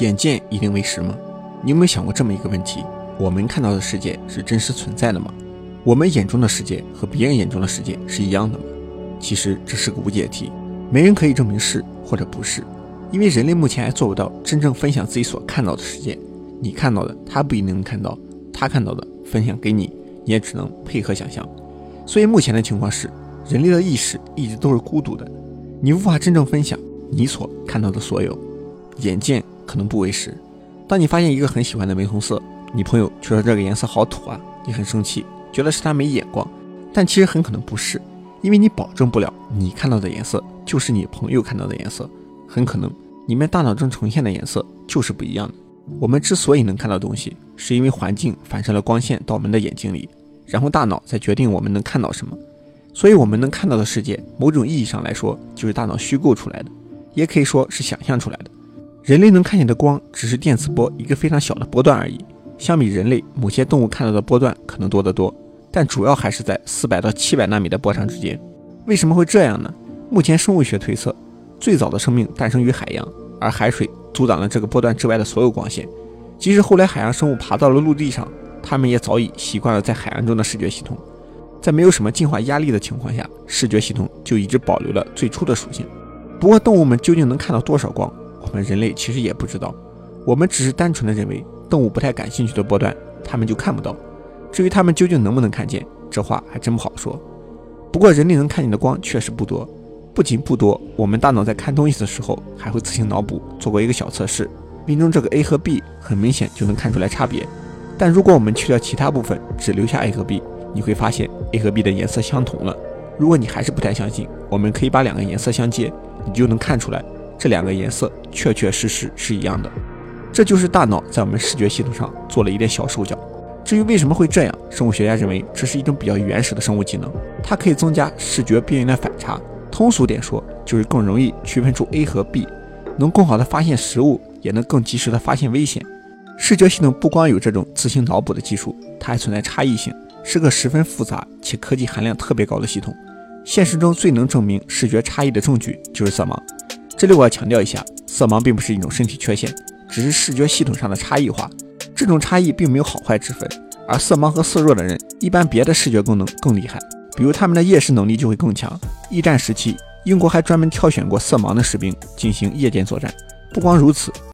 眼见一定为实吗？你有没有想过这么一个问题：我们看到的世界是真实存在的吗？我们眼中的世界和别人眼中的世界是一样的吗？其实这是个无解题，没人可以证明是或者不是，因为人类目前还做不到真正分享自己所看到的世界。你看到的，他不一定能看到；他看到的，分享给你，你也只能配合想象。所以目前的情况是，人类的意识一直都是孤独的，你无法真正分享你所看到的所有。眼见可能不为实。当你发现一个很喜欢的玫红色，你朋友却说这个颜色好土啊，你很生气，觉得是他没眼光。但其实很可能不是，因为你保证不了你看到的颜色就是你朋友看到的颜色，很可能你们大脑中呈现的颜色就是不一样的。我们之所以能看到东西，是因为环境反射了光线到我们的眼睛里，然后大脑再决定我们能看到什么。所以，我们能看到的世界，某种意义上来说，就是大脑虚构出来的，也可以说是想象出来的。人类能看见的光只是电磁波一个非常小的波段而已，相比人类，某些动物看到的波段可能多得多，但主要还是在四百到七百纳米的波长之间。为什么会这样呢？目前生物学推测，最早的生命诞生于海洋，而海水阻挡了这个波段之外的所有光线。即使后来海洋生物爬到了陆地上，它们也早已习惯了在海洋中的视觉系统，在没有什么进化压力的情况下，视觉系统就一直保留了最初的属性。不过，动物们究竟能看到多少光？我们人类其实也不知道，我们只是单纯的认为动物不太感兴趣的波段，它们就看不到。至于它们究竟能不能看见，这话还真不好说。不过人类能看见的光确实不多，不仅不多，我们大脑在看东西的时候还会自行脑补。做过一个小测试，命中这个 A 和 B，很明显就能看出来差别。但如果我们去掉其他部分，只留下 A 和 B，你会发现 A 和 B 的颜色相同了。如果你还是不太相信，我们可以把两个颜色相接，你就能看出来。这两个颜色确确实实是一样的，这就是大脑在我们视觉系统上做了一点小手脚。至于为什么会这样，生物学家认为这是一种比较原始的生物技能，它可以增加视觉边缘的反差。通俗点说，就是更容易区分出 A 和 B，能更好的发现食物，也能更及时的发现危险。视觉系统不光有这种自行脑补的技术，它还存在差异性，是个十分复杂且科技含量特别高的系统。现实中最能证明视觉差异的证据就是色盲。这里我要强调一下，色盲并不是一种身体缺陷，只是视觉系统上的差异化。这种差异并没有好坏之分，而色盲和色弱的人一般别的视觉功能更厉害，比如他们的夜视能力就会更强。一战时期，英国还专门挑选过色盲的士兵进行夜间作战。不光如此，